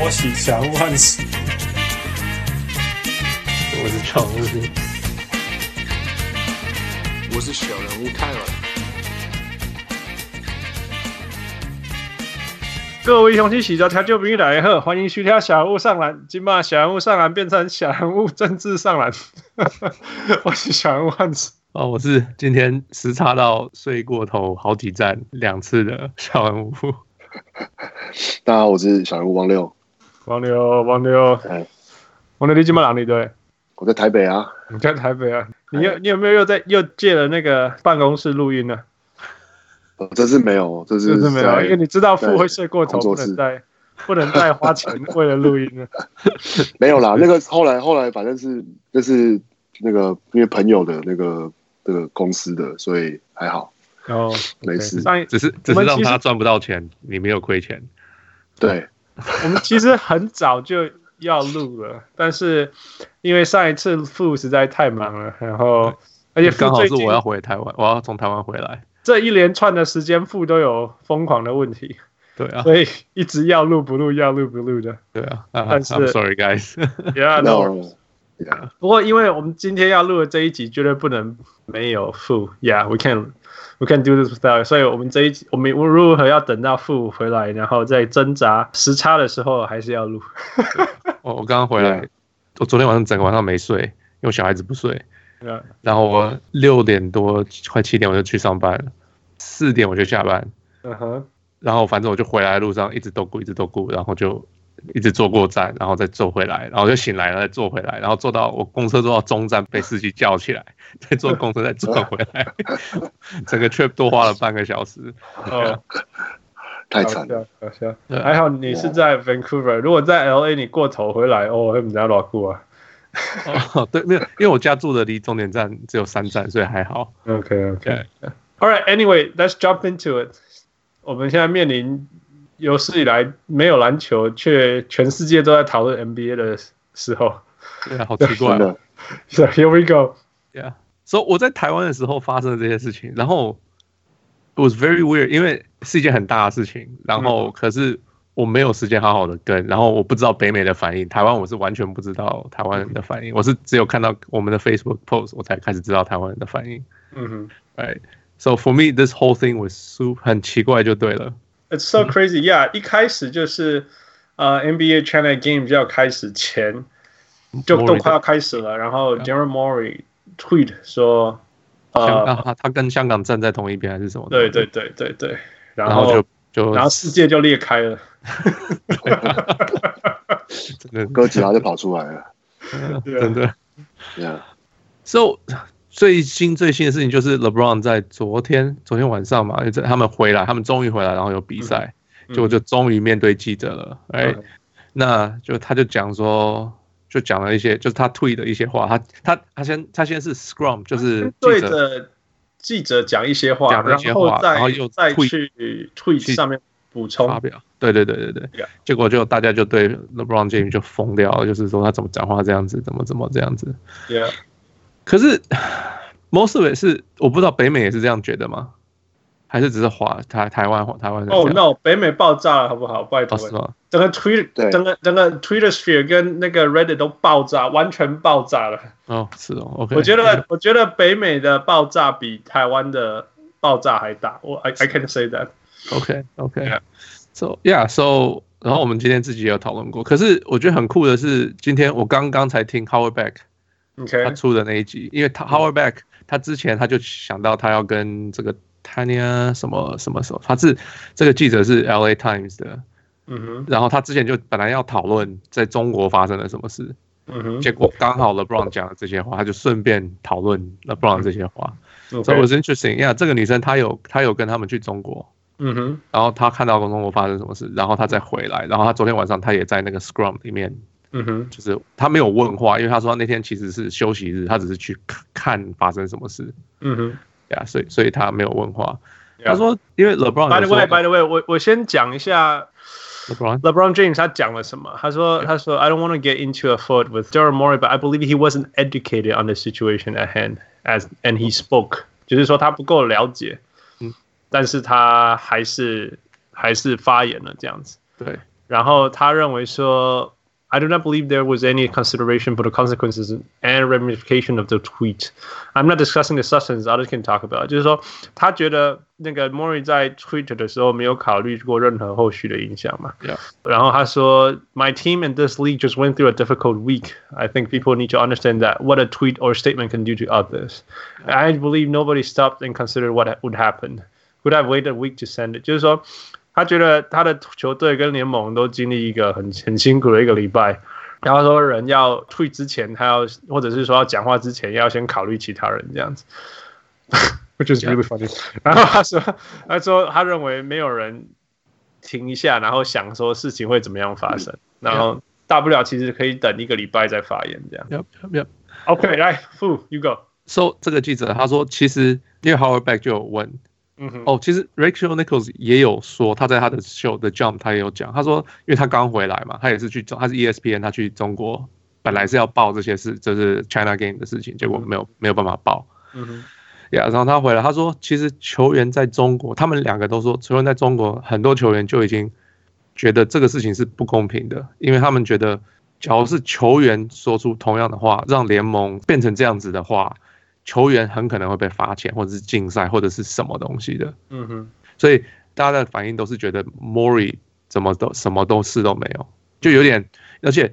托起小人物汉斯，我是常务，我是小人物泰尔。各位雄起喜着调酒兵来喝，欢迎徐条小人物上篮。今把小人物上篮变成小人物政治上篮。我是小人物汉斯。哦，我是今天时差到睡过头好几站两次的小人物。大家好，我是小人物王六。王牛，王牛，哎，王牛，你今晚哪里？对，我在台北啊。你在台北啊？你有你有没有又在又借了那个办公室录音呢？我，这是没有，这是没有，因为你知道富会睡过头，不能再不能再花钱为了录音了。没有啦，那个后来后来反正是就是那个因为朋友的那个这个公司的，所以还好。哦，没事，只是只是让他赚不到钱，你没有亏钱。对，我们其实很早就要录了，但是因为上一次复实在太忙了，然后而且刚好是我要回台湾，我要从台湾回来，这一连串的时间复都有疯狂的问题。对啊，所以一直要录不录，要录不录的。对啊，但是 I'm sorry guys。Yeah, no. Yeah. 不过因为我们今天要录的这一集绝对不能没有富。Yeah, we can. We can do this without，所以我们这一集，我们如何要等到富回来，然后再挣扎时差的时候，还是要录。我我刚刚回来，我昨天晚上整个晚上没睡，因为小孩子不睡。Yeah. 然后我六点多快七点我就去上班了，四点我就下班。嗯哼。然后反正我就回来的路上一直都顾，一直都顾，然后就。一直坐过站，然后再坐回来，然后就醒来了，再坐回来，然后坐到我公车坐到中站，被司机叫起来，再坐公车再坐回来，整个 trip 多花了半个小时。哦，太惨了，好笑。还好你是在 Vancouver，如果在 LA 你过头回来，哦，会比较牢固啊。哦，对，没有，因为我家住的离终点站只有三站，所以还好。OK OK。All right, anyway, let's jump into it。我们现在面临。有史以来没有篮球，却全世界都在讨论 NBA 的时候，对啊，好奇怪的。So here we go. Yeah. So 我在台湾的时候发生了这些事情，然后 it was very weird，因为是一件很大的事情，然后可是我没有时间好好的跟，然后我不知道北美的反应，台湾我是完全不知道台湾人的反应，我是只有看到我们的 Facebook post，我才开始知道台湾人的反应。嗯哼，Right. So for me, this whole thing was super 很奇怪就对了。It's so crazy, yeah！一开始就是，呃，NBA China Game 就要开始前，就都快要开始了。然后 Daryl Morey tweet 说，呃，他跟香港站在同一边还是什么？对对对对对。然后就就，然后世界就裂开了。真的，哥吉拉就跑出来了。真的。Yeah. So. 最新最新的事情就是 LeBron 在昨天昨天晚上嘛，就他们回来，他们终于回来，然后有比赛，结果就终于面对记者了。哎，那就他就讲说，就讲了一些，就是他 tweet 的一些话。他他他先他先是 Scrum，就是对着记者讲一些话，讲一些话，然后又再去 tweet 上面补充发表。对对对对对，结果就大家就对 LeBron James 就疯掉了，就是说他怎么讲话这样子，怎么怎么这样子。Yeah. 可是，most of it 是我不知道北美也是这样觉得吗？还是只是华台台湾台湾人？哦、oh,，no，北美爆炸了，好不好？拜托，整个 Twitter，整个整个 Twitter sphere 跟那个 Reddit 都爆炸，完全爆炸了。哦、oh,，是哦，OK。我觉得我觉得北美的爆炸比台湾的爆炸还大。我 I I can say that。OK OK。So yeah, so 然后我们今天自己也有讨论过。可是我觉得很酷的是，今天我刚刚才听 Howard Beck。他出的那一集，因为他 Howard Beck，他之前他就想到他要跟这个 Tanya 什么什么什么，他是这个记者是 LA Times 的，嗯哼，然后他之前就本来要讨论在中国发生了什么事，嗯哼，结果刚好 LeBron 讲了这些话，他就顺便讨论 LeBron 这些话，所以 was interesting，因为这个女生她有她有跟他们去中国，嗯哼，然后她看到中国发生什么事，然后她再回来，然后她昨天晚上她也在那个 Scrum 里面。嗯哼，就是他没有问话，因为他说他那天其实是休息日，他只是去看发生什么事。嗯哼，呀，所以所以他没有问话。他说，因为 LeBron。By the way，By the way，我我先讲一下 LeBron LeBron James 他讲了什么。他说他说 I don't want to get into a fight with Daryl Morey，but I believe he wasn't educated on the situation at hand as and he spoke，就是说他不够了解。嗯，但是他还是还是发言了这样子。对。然后他认为说。I do not believe there was any consideration for the consequences and ramification of the tweet. I'm not discussing the substance. Others can talk about. 就是说，他觉得那个 Mori 在 tweet 的时候没有考虑过任何后续的影响嘛。Yeah. 然后他说，My team and this league just went through a difficult week. I think people need to understand that what a tweet or statement can do to others. I believe nobody stopped and considered what would happen. Would have waited a week to send it. 就是说。 他觉得他的球队跟联盟都经历一个很很辛苦的一个礼拜，然后说人要退之前，他要或者是说要讲话之前，要先考虑其他人这样子，which is really funny。然后他说，他说他认为没有人停一下，然后想说事情会怎么样发生，然后大不了其实可以等一个礼拜再发言这样。Yep, yep. OK，来，Fu, you go。So 这个记者他说，其实因为 Howard Beck 就有问。嗯哼，哦，其实 Rachel Nichols 也有说，他在他的 show The Jump 他也有讲，他说，因为他刚回来嘛，他也是去中，他是 ESPN，他去中国，本来是要报这些事，就是 China Game 的事情，结果没有没有办法报。嗯哼，呀，然后他回来，他说，其实球员在中国，他们两个都说，球员在中国，很多球员就已经觉得这个事情是不公平的，因为他们觉得，假如是球员说出同样的话，让联盟变成这样子的话。球员很可能会被罚钱，或者是禁赛，或者是什么东西的。嗯哼，所以大家的反应都是觉得 Mori 怎么都什么都事都没有，就有点，而且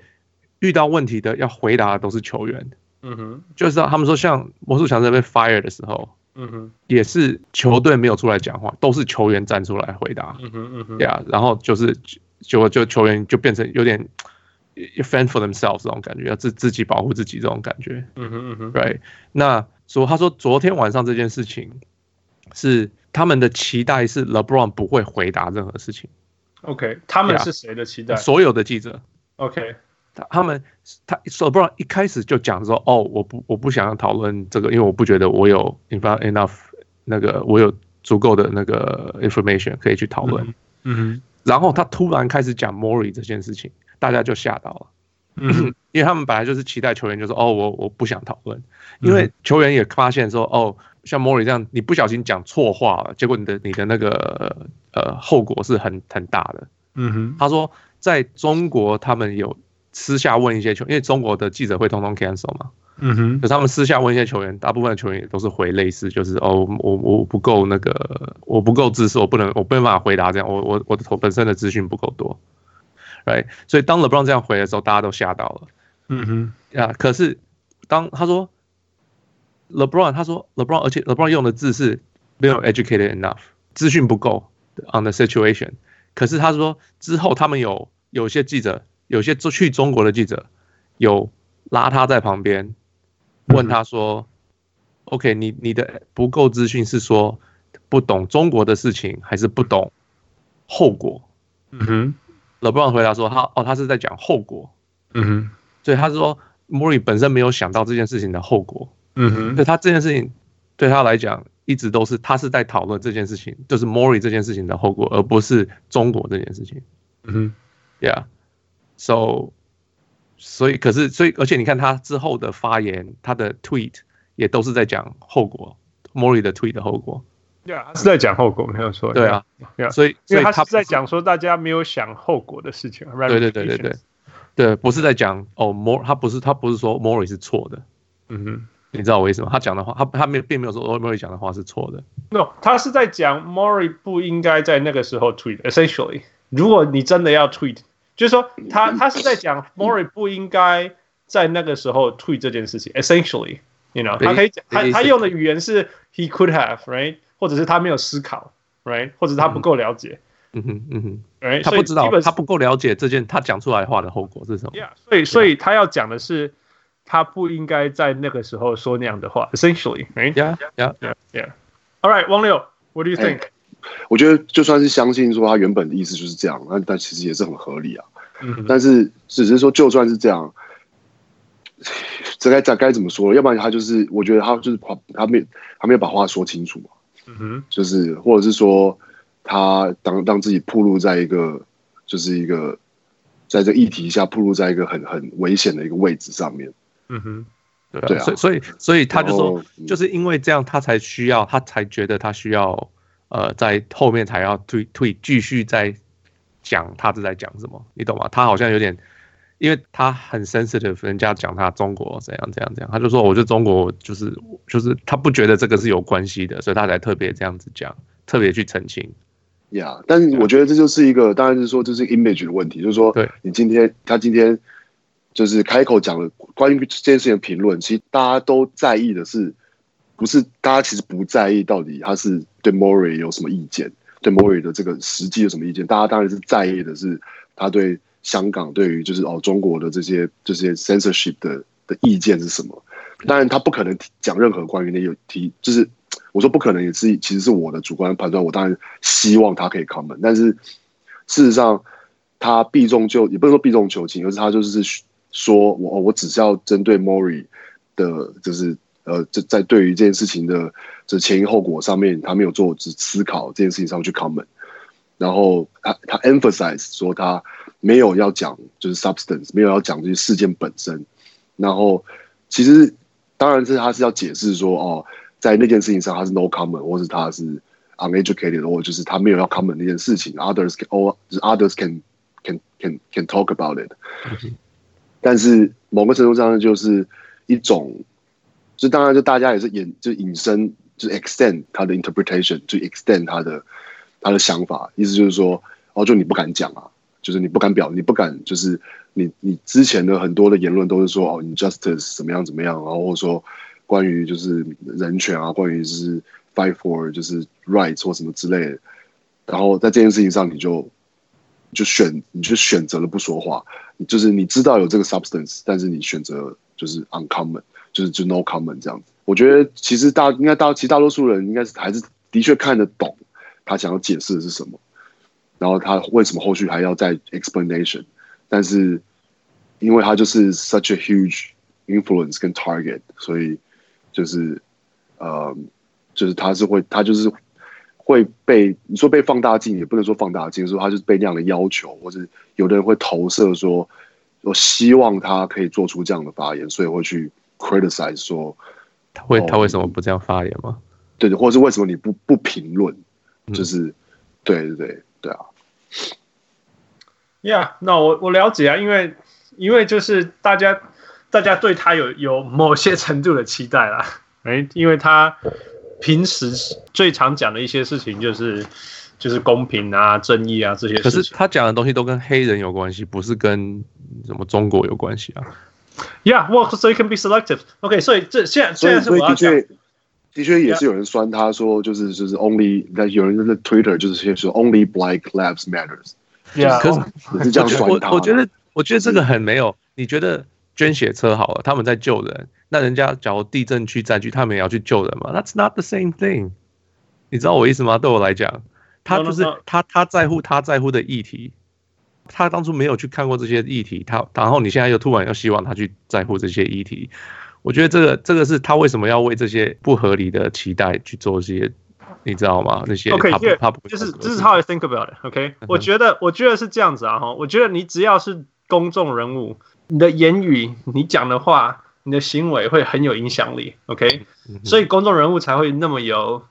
遇到问题的要回答的都是球员。嗯哼，就是他们说像魔术强在被 fire 的时候，嗯哼，也是球队没有出来讲话，都是球员站出来回答。嗯哼嗯哼，对啊，然后就是就就球员就变成有点。fend for themselves 这种感觉，要自自己保护自己这种感觉。嗯哼嗯哼，right。那说他说昨天晚上这件事情是他们的期待是 LeBron 不会回答任何事情。OK，他们是谁的期待？所有的记者。OK，他他们他 LeBron 一开始就讲说，哦，我不我不想要讨论这个，因为我不觉得我有 enough 那个我有足够的那个 information 可以去讨论。嗯哼。然后他突然开始讲 Mori 这件事情。大家就吓到了，嗯，因为他们本来就是期待球员就说，哦，我我不想讨论，因为球员也发现说，哦，像莫里这样，你不小心讲错话了，结果你的你的那个呃后果是很很大的，嗯哼，他说在中国他们有私下问一些球，因为中国的记者会通通 cancel 嘛，嗯哼，就他们私下问一些球员，大部分的球员也都是回类似，就是哦，我我不够那个，我不够知识，我不能我没办法回答这样，我我我的头本身的资讯不够多。对，所以当 LeBron 这样回的时候，大家都吓到了。嗯哼，呀，可是当他说 LeBron，他说 LeBron，而且 LeBron 用的字是没有 educated enough，资讯不够 on the situation。可是他说之后，他们有有些记者，有些去中国的记者有拉他在旁边，问他说：“OK，你你的不够资讯是说不懂中国的事情，还是不懂后果？”嗯哼。LeBron 回答说：“他哦，他是在讲后果，嗯哼，所以他说 Mori 本身没有想到这件事情的后果，嗯哼，所以他这件事情对他来讲一直都是他是在讨论这件事情，就是 Mori 这件事情的后果，而不是中国这件事情，嗯哼，Yeah，so，所以可是所以而且你看他之后的发言，他的 tweet 也都是在讲后果，Mori 的 tweet 的后果。”对啊，是在讲后果，没有错。对啊，所以因为他是在讲说大家没有想后果的事情。对对对对对，对，不是在讲哦，Mori 他不是他不是说 Mori 是错的。嗯哼，你知道我为什么？他讲的话，他他没并没有说 Mori 讲的话是错的。No，他是在讲 Mori 不应该在那个时候 tweet。Essentially，如果你真的要 tweet，就是说他他是在讲 Mori 不应该在那个时候 tweet 这件事情。Essentially，you know，他可以讲他他用的语言是 He could have，right？或者是他没有思考，right？或者是他不够了解，嗯哼嗯哼，right？他不知道，他不够了解这件他讲出来话的后果是什么？Yeah，所以所以他要讲的是，他不应该在那个时候说那样的话，essentially，right？Yeah，yeah，yeah。All right，汪六，What do you think？我觉得就算是相信说他原本的意思就是这样，那但其实也是很合理啊。嗯，但是只是说就算是这样，这该该怎么说？要不然他就是，我觉得他就是他他没他没有把话说清楚嘛。嗯哼，就是，或者是说，他当当自己暴露在一个，就是一个，在这议题下暴露在一个很很危险的一个位置上面。嗯哼，对啊，对啊，所以所以所以他就说，就是因为这样，他才需要，他才觉得他需要，呃，在后面才要退退继续再讲他是在讲什么，你懂吗？他好像有点，因为他很 sensitive，人家讲他中国怎样怎样怎样，他就说我觉得中国就是就是他不觉得这个是有关系的，所以他才特别这样子讲，特别去澄清。呀，yeah, 但是我觉得这就是一个，当然是说这是 image 的问题，就是说，对你今天他今天就是开口讲了关于这件事情的评论，其实大家都在意的是，不是大家其实不在意到底他是对 Mori 有什么意见，对 Mori 的这个实际有什么意见，大家当然是在意的是他对香港对于就是哦中国的这些这些 censorship 的的意见是什么，当然他不可能讲任何关于那有提就是。我说不可能，也是其实是我的主观判断。我当然希望他可以 comment，但是事实上他避重就也不能说避重就轻，而是他就是说我我只是要针对 Mori 的，就是呃，在在对于这件事情的这前因后果上面，他没有做只思考这件事情上去 comment。然后他他 emphasize 说他没有要讲就是 substance，没有要讲这些事件本身。然后其实当然是他是要解释说哦。在那件事情上，他是 no comment，或是他是 uneducated，或就是他没有要 comment 那件事情。Others can or others can can can can talk about it。但是某个程度上，就是一种，就当然就大家也是引就引申，就 extend 他的 interpretation，就 extend 他的他的想法。意思就是说，哦，就你不敢讲啊，就是你不敢表，你不敢，就是你你之前的很多的言论都是说哦，injustice 怎么样怎么样，然后或者说。关于就是人权啊，关于就是 fight for 就是 rights 或什么之类的，然后在这件事情上，你就就选你就选择了不说话，就是你知道有这个 substance，但是你选择就是 uncommon，就是就 no comment 这样子。我觉得其实大应该大其实大多数人应该是还是的确看得懂他想要解释的是什么，然后他为什么后续还要再 explanation，但是因为他就是 such a huge influence 跟 target，所以。就是，呃，就是他是会，他就是会被你说被放大镜，也不能说放大镜，说他就是被那样的要求，或者有的人会投射说，我希望他可以做出这样的发言，所以会去 criticize 说，他会他为什么不这样发言吗？对对，或者是为什么你不不评论？就是，嗯、对对对对啊。Yeah，那我我了解啊，因为因为就是大家。大家对他有有某些程度的期待啦，哎，因为他平时最常讲的一些事情就是就是公平啊、正义啊这些事情。可是他讲的东西都跟黑人有关系，不是跟什么中国有关系啊。Yeah, well, so you can be selective. OK，所以这现在现在是我要讲，的确也是有人酸他说，就是就是 only 有人在 Twitter 就是先说 only Black Lives Matters。Yeah，可是是这样酸他。我觉得我觉得这个很没有，你觉得？捐血车好了，他们在救人。那人家假如地震区灾区，他们也要去救人嘛？That's not the same thing。你知道我意思吗？对我来讲，他就是他他在乎他在乎的议题。他当初没有去看过这些议题，他然后你现在又突然又希望他去在乎这些议题。我觉得这个这个是他为什么要为这些不合理的期待去做这些，你知道吗？那些 OK，他不就是这是 how I think about it。OK，我觉得我觉得是这样子啊哈。我觉得你只要是公众人物。你的言语、你讲的话、你的行为会很有影响力，OK？所以公众人物才会那么有、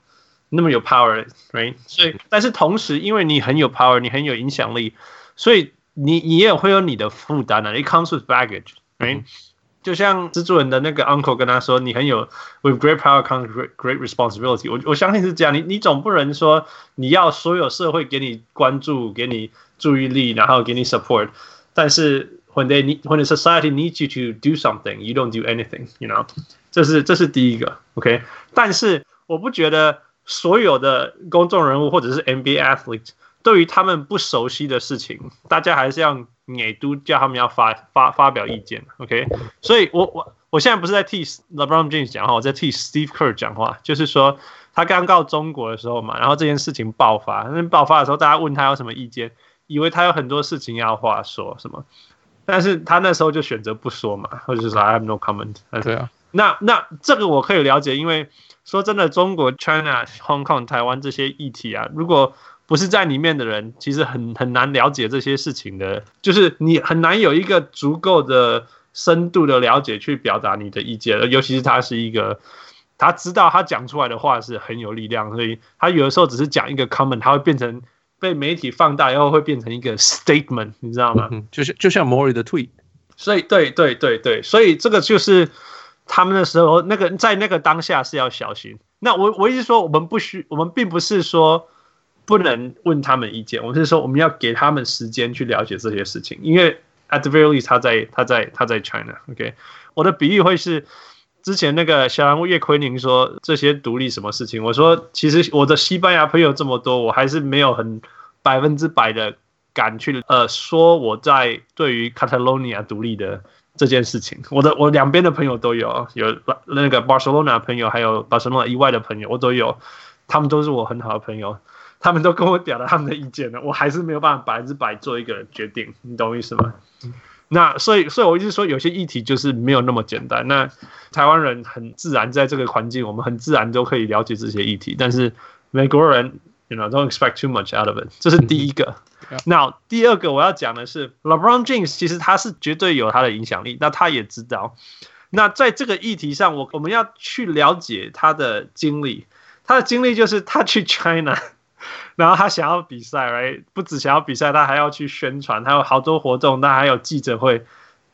那么有 power，right？所以，但是同时，因为你很有 power，你很有影响力，所以你你也会有你的负担的。It comes with baggage，right？就像蜘蛛人的那个 uncle 跟他说：“你很有 with great power comes great great responsibility。”我我相信是这样。你你总不能说你要所有社会给你关注、给你注意力，然后给你 support，但是。When they need, when the society needs you to do something, you don't do anything. You know，这是这是第一个，OK。但是我不觉得所有的公众人物或者是 NBA athlete 对于他们不熟悉的事情，大家还是要也都叫他们要发发发表意见，OK。所以我我我现在不是在替 LeBron James 讲话，我在替 Steve Kerr 讲话，就是说他刚到中国的时候嘛，然后这件事情爆发，那爆发的时候，大家问他有什么意见，以为他有很多事情要话说，什么。但是他那时候就选择不说嘛，或者是说 I have no comment。对啊，那那这个我可以了解，因为说真的，中国、China、Hong Kong、台湾这些议题啊，如果不是在里面的人，其实很很难了解这些事情的，就是你很难有一个足够的深度的了解去表达你的意见，尤其是他是一个，他知道他讲出来的话是很有力量，所以他有的时候只是讲一个 comment，他会变成被媒体放大以后会变成一个 statement，你知道吗？嗯，就是就像 Morey 的 tweet，所以对对对对，所以这个就是他们的时候，那个在那个当下是要小心。那我我一直说，我们不需，我们并不是说不能问他们意见，我是说我们要给他们时间去了解这些事情，因为 at the very least 他在他在他在 China，OK 我的比喻会是。之前那个小人物叶奎宁说这些独立什么事情？我说其实我的西班牙朋友这么多，我还是没有很百分之百的敢去呃说我在对于 Catalonia 独立的这件事情。我的我两边的朋友都有，有那个 Barcelona 朋友，还有 Barcelona 以外的朋友，我都有，他们都是我很好的朋友，他们都跟我表达他们的意见了，我还是没有办法百分之百做一个决定，你懂我意思吗？那所以，所以我一直说，有些议题就是没有那么简单。那台湾人很自然在这个环境，我们很自然都可以了解这些议题。但是美国人，you know，don't expect too much out of it。这是第一个。那第二个我要讲的是，LeBron James 其实他是绝对有他的影响力。那他也知道，那在这个议题上，我我们要去了解他的经历。他的经历就是他去 China。然后他想要比赛，right？不只想要比赛，他还要去宣传，他有好多活动，他还有记者会。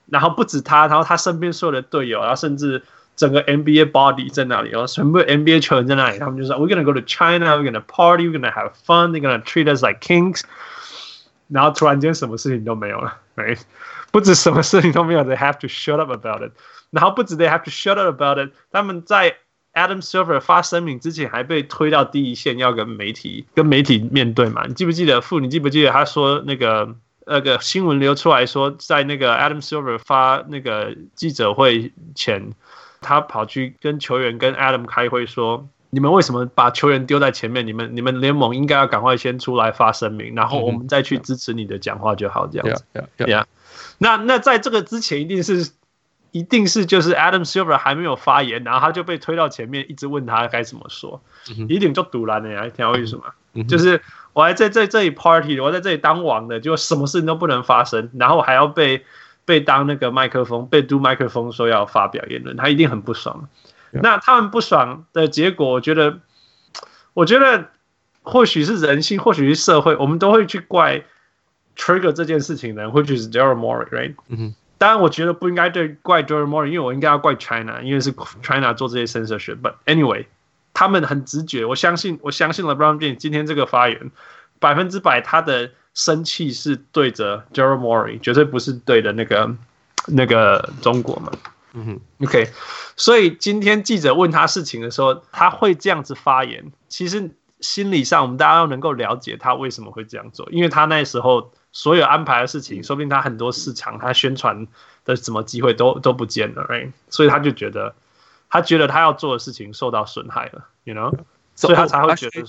然后不止他，然后他身边所有的队友，然后甚至整个 NBA body 在那里，然后全部 NBA 球员在那里，他们就说：“We're gonna go to China, we're gonna party, we're gonna have fun, they're gonna treat us like kings。”然后突然间什么事情都没有了，right？不止什么事情都没有，they have to shut up about it。然后不止 they have to shut up about it，他们在。 Adam Silver 发声明之前还被推到第一线，要跟媒体跟媒体面对嘛？你记不记得？傅，你记不记得他说那个那个新闻流出来说，在那个 Adam Silver 发那个记者会前，他跑去跟球员跟 Adam 开会说：“你们为什么把球员丢在前面？你们你们联盟应该要赶快先出来发声明，然后我们再去支持你的讲话就好。”这样子。那那在这个之前，一定是。一定是就是 Adam Silver 还没有发言，然后他就被推到前面，一直问他该怎么说，一定就堵拦了呀！听为什么？就是我还在在这里 party，我在这里当王的，就什么事情都不能发生，然后还要被被当那个麦克风，被嘟麦克风说要发表言论，他一定很不爽。那他们不爽的结果，我觉得，我觉得或许是人性，或许是社会，我们都会去怪 trigger 这件事情的人，或许是 Daryl Morey，right？嗯哼。当然，我觉得不应该对怪 Daryl Morey，因为我应该要怪 China，因为是 China 做这些 censorship。But anyway，他们很直觉，我相信，我相信 LeBron James 今天这个发言，百分之百他的生气是对着 Daryl Morey，绝对不是对的那个那个中国嘛。嗯哼，OK。所以今天记者问他事情的时候，他会这样子发言，其实心理上我们大家都能够了解他为什么会这样做，因为他那时候。所有安排的事情，说不定他很多市场，他宣传的什么机会都都不见了，right? 所以他就觉得，他觉得他要做的事情受到损害了，you know，所以他才会觉得。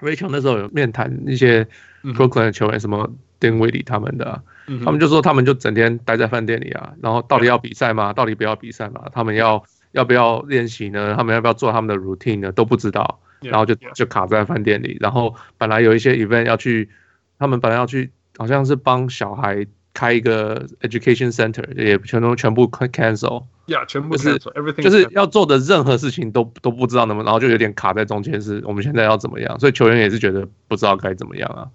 Rachel 那时候有面谈一些 Brooklyn 的球员，什么 Dinwiddie 他们的、啊，他们就说他们就整天待在饭店里啊，然后到底要比赛吗？到底不要比赛吗？他们要要不要练习呢？他们要不要做他们的 routine 呢？都不知道，然后就就卡在饭店里，然后本来有一些 event 要去，他们本来要去。好像是帮小孩开一个 education center，也全都全部 cancel，呀，yeah, 全部是就是要做的任何事情都都不知道那么，然后就有点卡在中间，是我们现在要怎么样？所以球员也是觉得不知道该怎么样啊。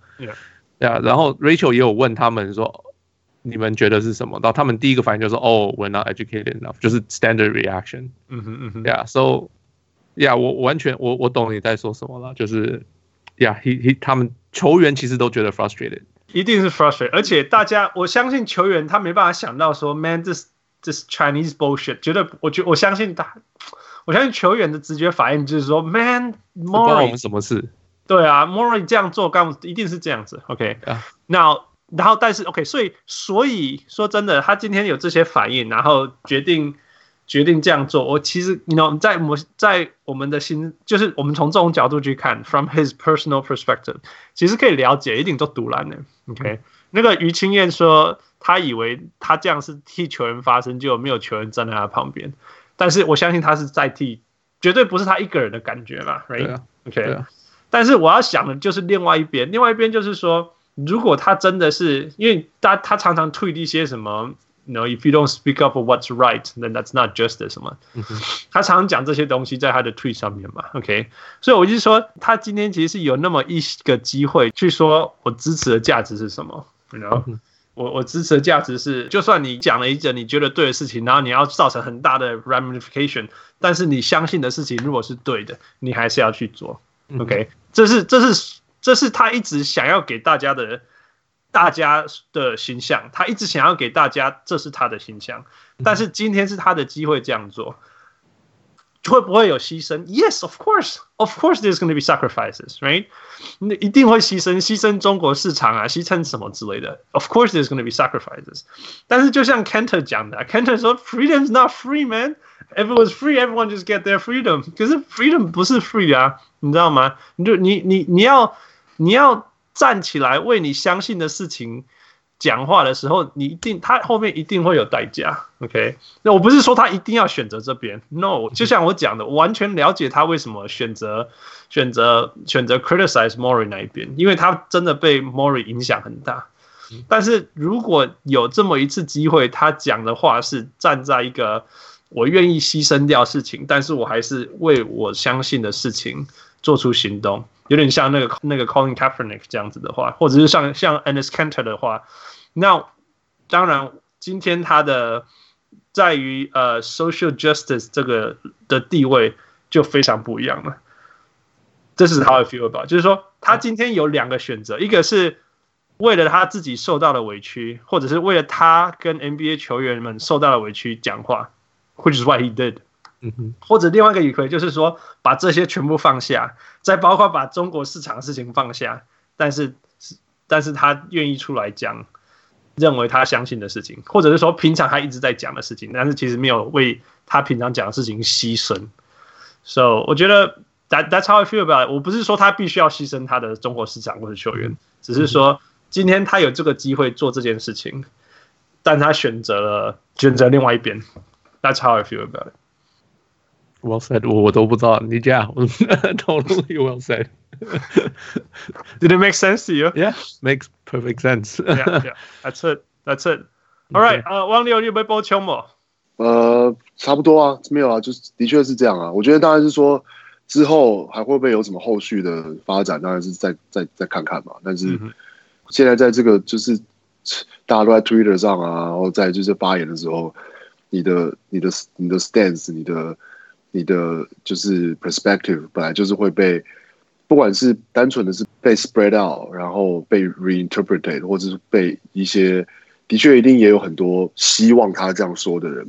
Yeah.，然后 Rachel 也有问他们说，你们觉得是什么？然后他们第一个反应就是说，哦，we're not educated enough，就是 standard reaction。嗯哼嗯哼，Yeah，so yeah，我完全我我懂你在说什么了，就是 Yeah，he he，他们球员其实都觉得 frustrated。一定是 frustrated，而且大家，我相信球员他没办法想到说，man，this this Chinese bullshit，绝对，我觉我相信他，我相信球员的直觉反应就是说，man，Morey，关我们什么事？对啊，Morey 这样做，刚一定是这样子，OK，那 Yeah. 然后但是 OK，所以所以说真的，他今天有这些反应，然后决定。决定这样做，我其实你 you know 在我在我们的心，就是我们从这种角度去看，from his personal perspective，其实可以了解，一定都赌烂的。OK，、嗯、那个于清燕说，他以为他这样是替球员发声，就没有球员站在他旁边，但是我相信他是在替，绝对不是他一个人的感觉嘛，Right？OK，、啊啊、但是我要想的就是另外一边，另外一边就是说，如果他真的是因为他他常常 tweet 一些什么。You know if you don't speak up for what's right, then that's not justice 什么。他常常讲这些东西在他的 tweet 上面嘛，OK。所以我就说，他今天其实是有那么一个机会去说我支持的价值是什么，you know。我我支持的价值是，就算你讲了一件你觉得对的事情，然后你要造成很大的 ramification，但是你相信的事情如果是对的，你还是要去做。OK，这是这是这是他一直想要给大家的大家的形象，他一直想要给大家这是他的形象，但是今天是他的机会这样做。会不会有牺牲？Yes, of course, of course, there's going to be sacrifices, right? 那一定会牺牲，牺牲中国市场啊，牺牲什么之类的。Of course, there's going to be sacrifices. 但是就像 Kenter 讲的，Kenter 说，freedom's not free, man. Everyone's free, everyone just get their freedom. 可是 freedom 不是 free 啊，你知道吗？你就你你你要你要站起来为你相信的事情。讲话的时候，你一定他后面一定会有代价，OK？那我不是说他一定要选择这边，No，就像我讲的，我完全了解他为什么选择选择选择 criticize Mori 那一边，因为他真的被 Mori 影响很大。但是如果有这么一次机会，他讲的话是站在一个我愿意牺牲掉事情，但是我还是为我相信的事情做出行动，有点像那个那个 Colin Kaepernick 这样子的话，或者是像像 Enes Kanter 的话。那当然，今天他的在于呃 social justice 这个的地位就非常不一样了。这是 how I feel about，就是说他今天有两个选择，一个是为了他自己受到的委屈，或者是为了他跟 NBA 球员们受到的委屈讲话，which is what he did。嗯哼，或者另外一个也可以，就是说把这些全部放下，再包括把中国市场的事情放下，但是但是他愿意出来讲。认为他相信的事情，或者是说平常他一直在讲的事情，但是其实没有为他平常讲的事情牺牲。So 我觉得 that that's how I feel about it。我不是说他必须要牺牲他的中国市场或者球员，只是说今天他有这个机会做这件事情，但他选择了选择另外一边。That's how I feel about it。Well said，我我都不知道，你讲，totally well said。 Did it make sense to you? Yeah, makes perfect sense. yeah, yeah, that's it. That's it. All right. 呃，汪六，你有没有补充吗？呃，差不多啊，没有啊，就是的确是这样啊。我觉得当然是说之后还会不会有什么后续的发展，当然是再再再看看嘛。但是现在在这个就是大家都在 Twitter 上啊，然后在就是发言的时候，你的你的你的 stance，你的 你的就是 perspective，本来就是会被。不管是单纯的是被 spread out，然后被 reinterpreted，或者是被一些的确一定也有很多希望他这样说的人，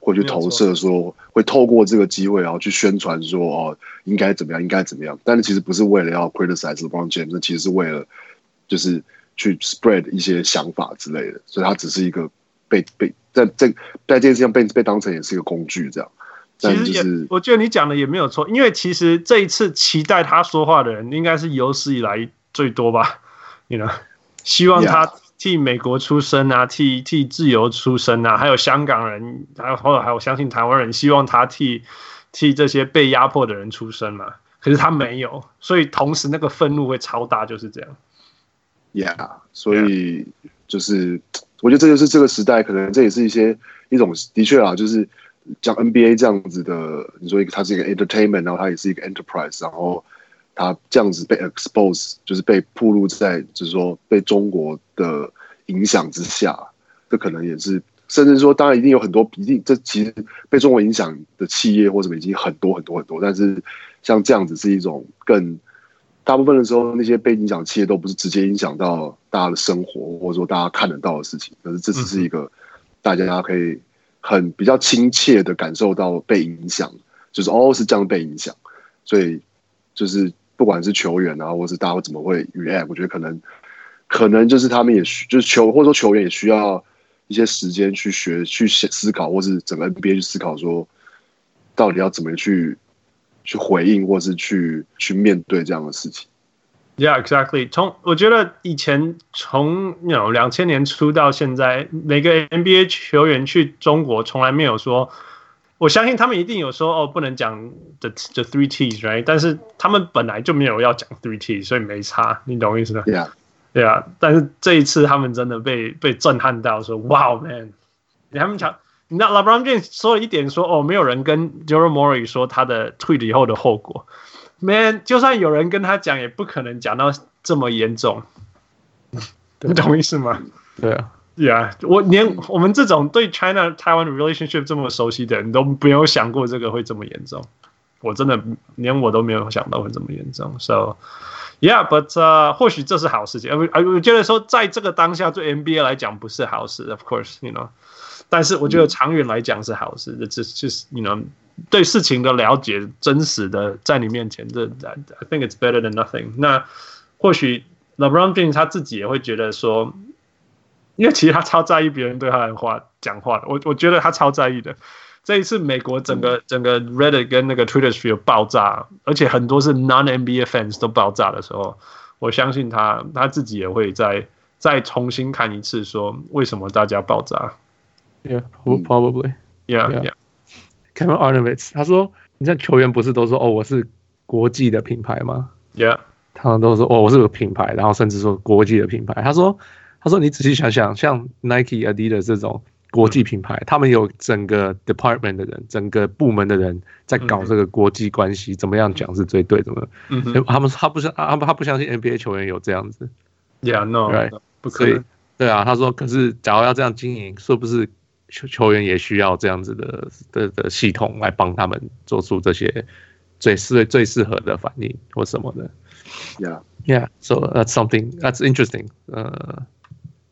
会去投射说，会透过这个机会然后去宣传说哦，应该怎么样，应该怎么样。但是其实不是为了要 criticize LeBron James，那其实是为了就是去 spread 一些想法之类的。所以他只是一个被被在在在这件事情被被当成也是一个工具这样。其实也，我觉得你讲的也没有错，因为其实这一次期待他说话的人，应该是有史以来最多吧？你呢？希望他替美国出声啊，替替自由出声啊，还有香港人，还有后来还有相信台湾人，希望他替替这些被压迫的人出声嘛。可是他没有，所以同时那个愤怒会超大，就是这样。Yeah，所以就是我觉得这就是这个时代，可能这也是一些一种的确啊，就是。像 NBA 这样子的，你说一个它是一个 entertainment，然后它也是一个 enterprise，然后它这样子被 expose，就是被暴露在，就是说被中国的影响之下，这可能也是，甚至说当然一定有很多，一定这其实被中国影响的企业或什么已经很多很多很多，但是像这样子是一种更大部分的时候，那些被影响企业都不是直接影响到大家的生活，或者说大家看得到的事情，可是这只是一个大家可以。很比较亲切的感受到被影响，就是哦是这样被影响，所以就是不管是球员啊，或是大家会怎么会 react，我觉得可能可能就是他们也需就是球或者说球员也需要一些时间去学去思考，或是整个 NBA 去思考说到底要怎么去去回应，或是去去面对这样的事情。Yeah, exactly. 从我觉得以前从有两千年初到现在，每个 NBA 球员去中国从来没有说，我相信他们一定有说哦，不能讲 the the three T's, right？但是他们本来就没有要讲 three T's，所以没差，你懂我意思吗？Yeah, yeah. 但是这一次他们真的被被震撼到说，说 Wow, man, 他们讲，你知道 LeBron James 说了一点说，哦，没有人跟 Daryl Morey 说他的 tweet 以后的后果。Man，就算有人跟他讲，也不可能讲到这么严重。你懂意思吗？对啊，Yeah，我连我们这种对 China Taiwan relationship 这么熟悉的人都没有想过这个会这么严重。我真的连我都没有想到会这么严重。So。Yeah，but、uh, 或许这是好事情。我我觉得说，在这个当下对 NBA 来讲不是好事，Of course，you know。但是我觉得长远来讲是好事。这这就是 you know 对事情的了解，真实的在你面前，这 I think it's better than nothing。那或许 LeBron James 他自己也会觉得说，因为其实他超在意别人对他的话讲话的。我我觉得他超在意的。这一次美国整个整个 Reddit 跟那个 Twitter sphere 爆炸，而且很多是 non NBA fans 都爆炸的时候，我相信他他自己也会再再重新看一次，说为什么大家爆炸。Yeah, probably. Yeah, yeah. Kevin Arnovitz 他说，你像球员不是都说哦，我是国际的品牌吗？Yeah，他们都说哦，我是个品牌，然后甚至说国际的品牌。他说，他说你仔细想想，像 Nike、Adidas 这种。国际品牌，他们有整个 department 的人，整个部门的人在搞这个国际关系，怎么样讲是最对的？嗯哼，他们他不相他他不相信 NBA 球员有这样子。Yeah，no，right，不可以。对啊，他说，可是假如要这样经营，是不是球球员也需要这样子的的的系统来帮他们做出这些最适最适合的反应或什么的？Yeah，yeah，so that's something that's interesting。呃。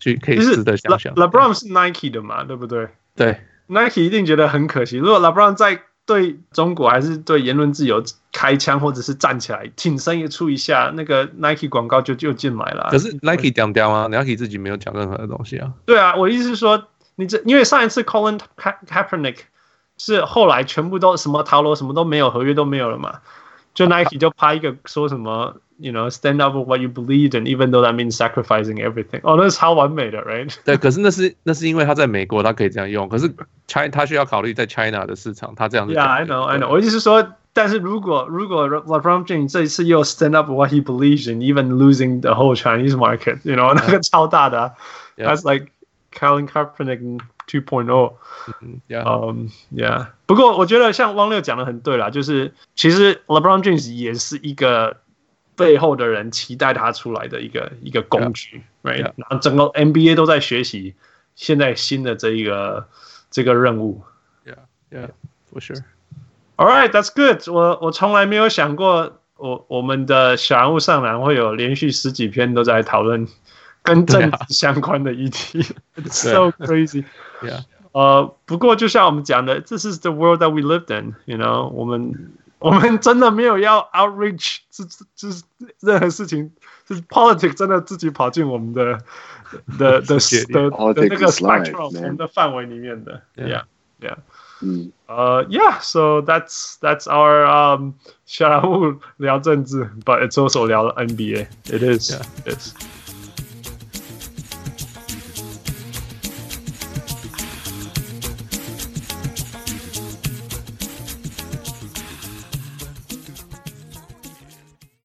去可以值得想想。LeBron 是 Nike 的嘛，对不对？对，Nike 一定觉得很可惜。如果 LeBron 在对中国还是对言论自由开枪，或者是站起来挺身一出一下，那个 Nike 广告就就进来了。可是 Nike 屌屌啊，Nike 自己没有讲任何的东西啊。对啊，我意思是说，你这因为上一次 Colin Kaepernick 是后来全部都什么逃楼什么都没有，合约都没有了嘛，就 Nike 就拍一个说什么。You know, stand up for what you believe, and even though that means sacrificing everything. 哦，那是超完美的，right？对，可是那是那是因为他在美国，他可以这样用。可是 China 他需要考虑在 China 的市场，他这样子。Yeah, I know, I know. 我意思是说，但是如果如果 LeBron James 这一次又 stand up for what he believes in, even losing the whole Chinese market, you know，那个超大的，That's like Colin Kaepernick 2.0。Yeah, um, yeah. 不过我觉得像汪六讲的很对啦，就是其实 LeBron James 也是一个。背后的人期待他出来的一个一个工具，right？然后整个 NBA 都在学习现在新的这一个这个任务，yeah yeah for sure。All right, that's good 我。我我从来没有想过我，我我们的小人物上篮会有连续十几篇都在讨论跟政治相关的议题，It's so crazy。Yeah，呃，不过就像我们讲的，这是 the world that we lived in，you know，我们。我们真的没有要 outreach，这这这任何事情，就是 politics 真的自己跑进我们的的的的的那个 spectrum 我们的范围里面的，yeah yeah，嗯，呃，yeah，so that's that's our um 小人物聊政治，but it's also 聊 NBA，it is，yeah，it is。